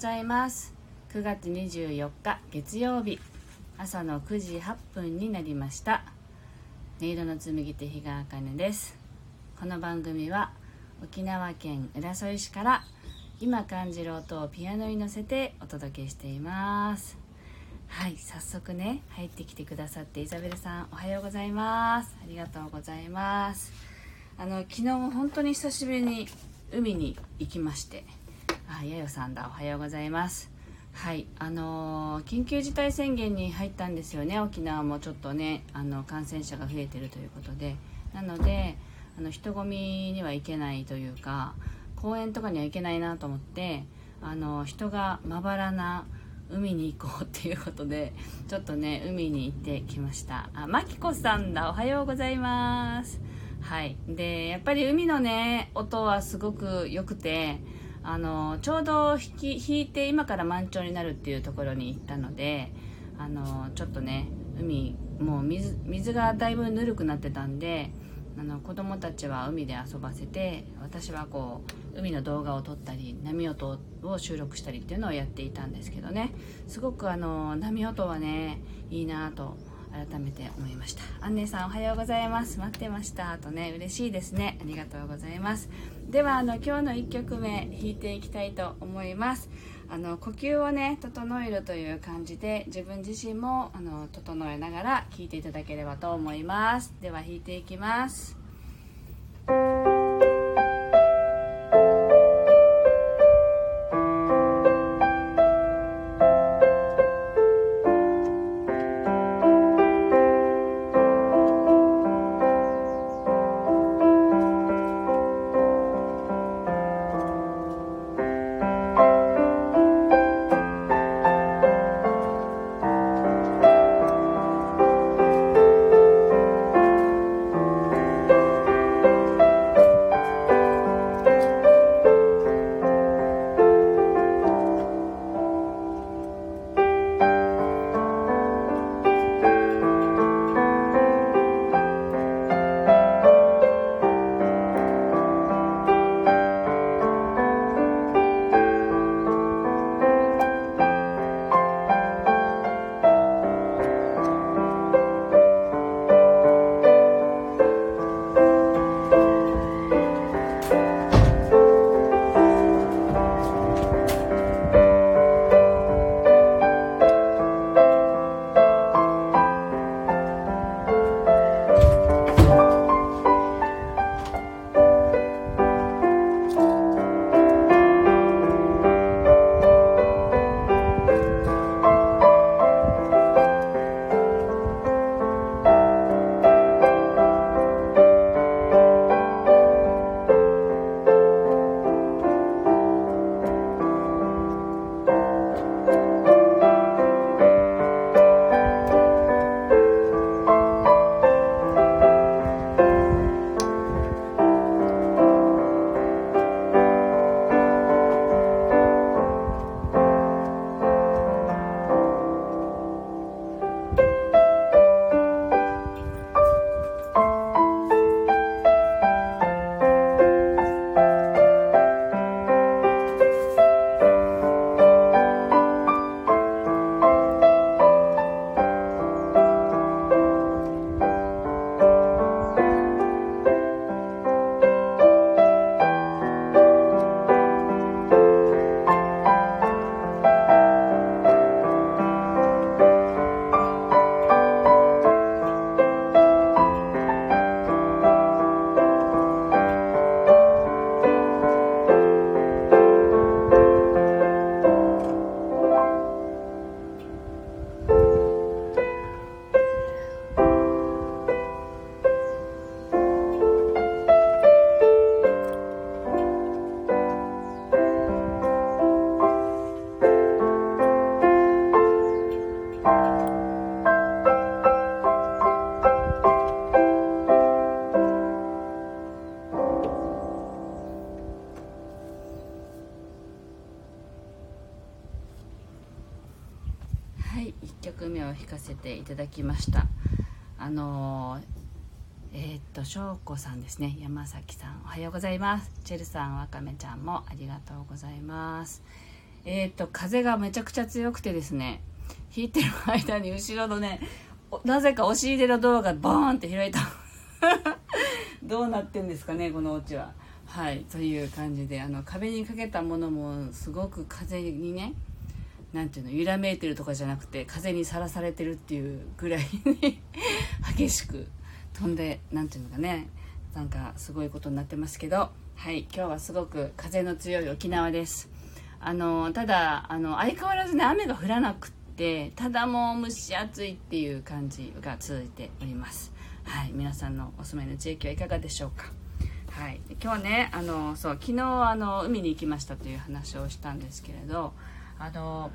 ございます。9月24日月曜日。朝の9時8分になりました。音色の紡手日川茜です。この番組は沖縄県浦添市から今感じる音をピアノに乗せてお届けしています。はい早速ね入ってきてくださってイザベルさんおはようございます。ありがとうございます。あの昨日本当に久しぶりに海に行きましてあやよさんだ。おはようございます。はいあのー、緊急事態宣言に入ったんですよね。沖縄もちょっとねあの感染者が増えてるということで。なのであの人混みには行けないというか公園とかには行けないなと思ってあの人がまばらな海に行こうっていうことでちょっとね海に行ってきました。あまきこさんだ。おはようございます。はい。でやっぱり海のね音はすごく良くてあのちょうど引き引いて今から満潮になるっていうところに行ったのであのちょっとね海もう水水がだいぶぬるくなってたんであの子供たちは海で遊ばせて私はこう海の動画を撮ったり波音を収録したりっていうのをやっていたんですけどね。すごくあの波音はねいいなと改めて思いました。アンネさんおはようございます。待ってました。とね嬉しいですね。ありがとうございます。ではあの今日の1曲目弾いていきたいと思います。あの呼吸をね整えるという感じで自分自身もあの整えながら聴いていただければと思います。では弾いていきます。ていただきました。あのえー、っと翔子さんですね。山崎さん。おはようございます。チェルさんわかめちゃんもありがとうございます。えっ、と風がめちゃくちゃ強くてですね弾いてる間に後ろのねなぜか押し入れのドアがバーンって開いた。どうなってんですかねこのお家は。はいという感じであの壁にかけたものもすごく風にねなんていうの揺らめいてるとかじゃなくて風にさらされてるっていうぐらいに激しく飛んでなんていうのかね。なんかすごいことになってますけど。はい今日はすごく風の強い沖縄です。あのただあの相変わらずね雨が降らなくってただもう蒸し暑いっていう感じが続いております。はい皆さんのお住まいの地域はいかがでしょうか。はい今日ねあのそう昨日あの海に行きましたという話をしたんですけれどあの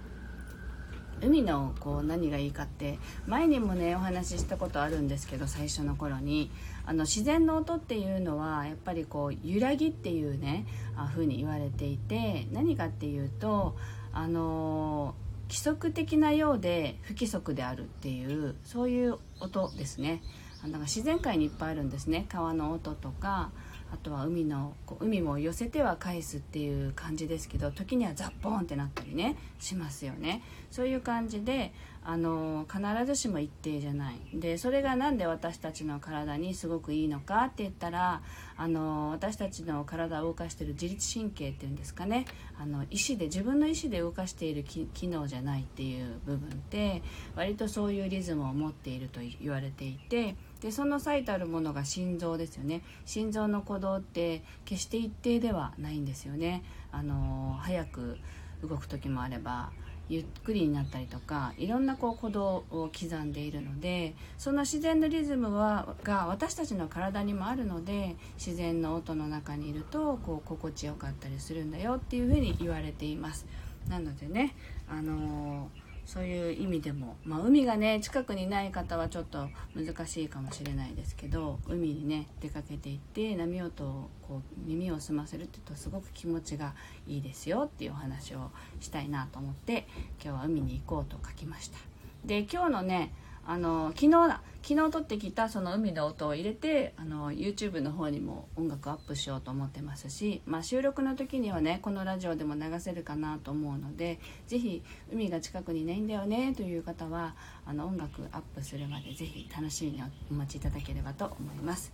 海のこう何がいいかって前にもねお話ししたことあるんですけど最初の頃に。あの自然の音っていうのはやっぱりこう揺らぎっていうねあ風に言われていて何かっていうとあの規則的なようで不規則であるっていうそういう音ですね。だか自然界にいっぱいあるんですね。川の音とかあとは海の海も寄せては返すっていう感じですけど時にはザッポンってなったりねしますよね。そういう感じであの必ずしも一定じゃない。でそれが何で私たちの体にすごくいいのかって言ったらあの私たちの体を動かしている自律神経っていうんですかね。あの意思で自分の意思で動かしている機能じゃないっていう部分って割とそういうリズムを持っていると言われていてでその最たるものが心臓ですよね。心臓の鼓動って決して一定ではないんですよね。あの早く動く時もあればゆっくりになったりとかいろんなこう鼓動を刻んでいるのでその自然のリズムはが私たちの体にもあるので自然の音の中にいるとこう心地よかったりするんだよっていうふうに言われています。なのでねあのーそういう意味でも、まあ、海がね近くにない方はちょっと難しいかもしれないですけど海にね出かけていって波音をこう耳を澄ませるって言うとすごく気持ちがいいですよっていうお話をしたいなと思って今日は海に行こうと書きました。で今日のねあの昨日だ。昨日撮ってきたその海の音を入れてあの YouTube の方にも音楽アップしようと思ってますし、まあ、収録の時にはねこのラジオでも流せるかなと思うので是非海が近くにないんだよねという方はあの音楽アップするまで是非楽しみにお待ちいただければと思います。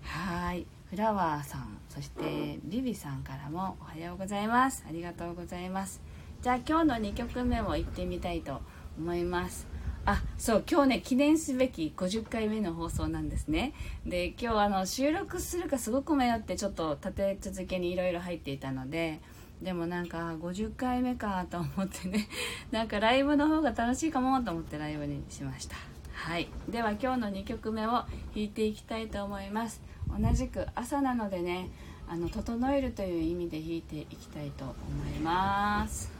はい。フラワーさんそしてビビさんからもおはようございます。ありがとうございます。じゃあ今日の2曲目も行ってみたいと思います。あそう今日ね記念すべき50回目の放送なんですね。で今日あの収録するかすごく迷ってちょっと立て続けにいろいろ入っていたのででもなんか50回目かと思ってね。なんかライブの方が楽しいかもと思ってライブにしました。はい。では今日の2曲目を弾いていきたいと思います。同じく朝なのでねあの整えるという意味で弾いていきたいと思います。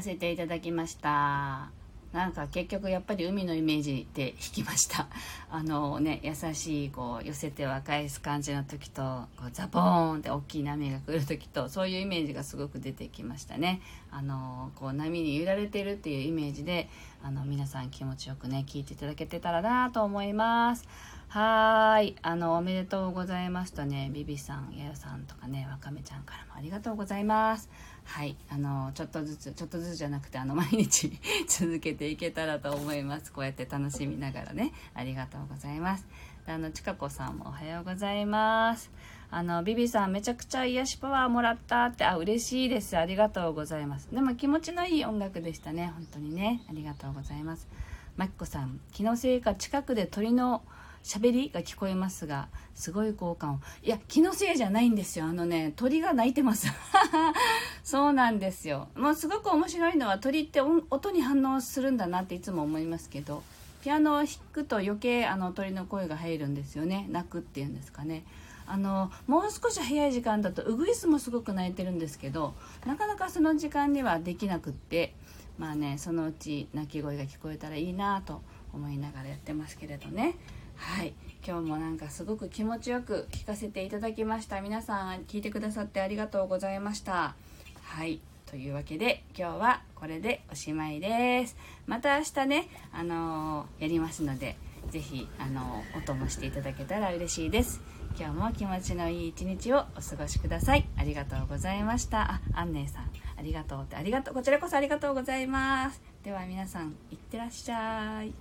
かせていただきましたなんか結局やっぱり海のイメージで弾きました あのね優しいこう寄せては返す感じの時とこうザボーンって大きい波が来る時とそういうイメージがすごく出てきましたねあのこう波に揺られてるっていうイメージであの皆さん気持ちよくね聞いていただけてたらなと思いますはーい。あの、おめでとうございますとね、ビビさん、やよさんとかね、わかめちゃんからもありがとうございます。はい。あの、ちょっとずつ、ちょっとずつじゃなくて、あの、毎日 続けていけたらと思います。こうやって楽しみながらね、ありがとうございます。あの、ちかこさんもおはようございます。あの、ビビさんめちゃくちゃ癒しパワーもらったって、あ、嬉しいです。ありがとうございます。でも気持ちのいい音楽でしたね。本当にね。ありがとうございます。まきこさん、気のせいか近くで鳥の喋りが聞こえますが、すごい効果音。いや、気のせいじゃないんですよ。あのね、鳥が鳴いてます。そうなんですよ。もうすごく面白いのは鳥って音に反応するんだなっていつも思いますけど、ピアノを弾くと余計あの鳥の声が入るんですよね。鳴くっていうんですかね。あのもう少し早い時間だとウグイスもすごく鳴いてるんですけどなかなかその時間にはできなくってまあねそのうち鳴き声が聞こえたらいいなと思いながらやってますけれどねはい。今日もなんかすごく気持ちよく聞かせていただきました。皆さん聞いてくださってありがとうございました。はい。というわけで今日はこれでおしまいです。また明日ねあのー、やりますので是非あのー、お供していただけたら嬉しいです。今日も気持ちのいい一日をお過ごしください。ありがとうございました。あアンネさん。ありがとうって。ありがとう。こちらこそありがとうございます。では皆さんいってらっしゃい。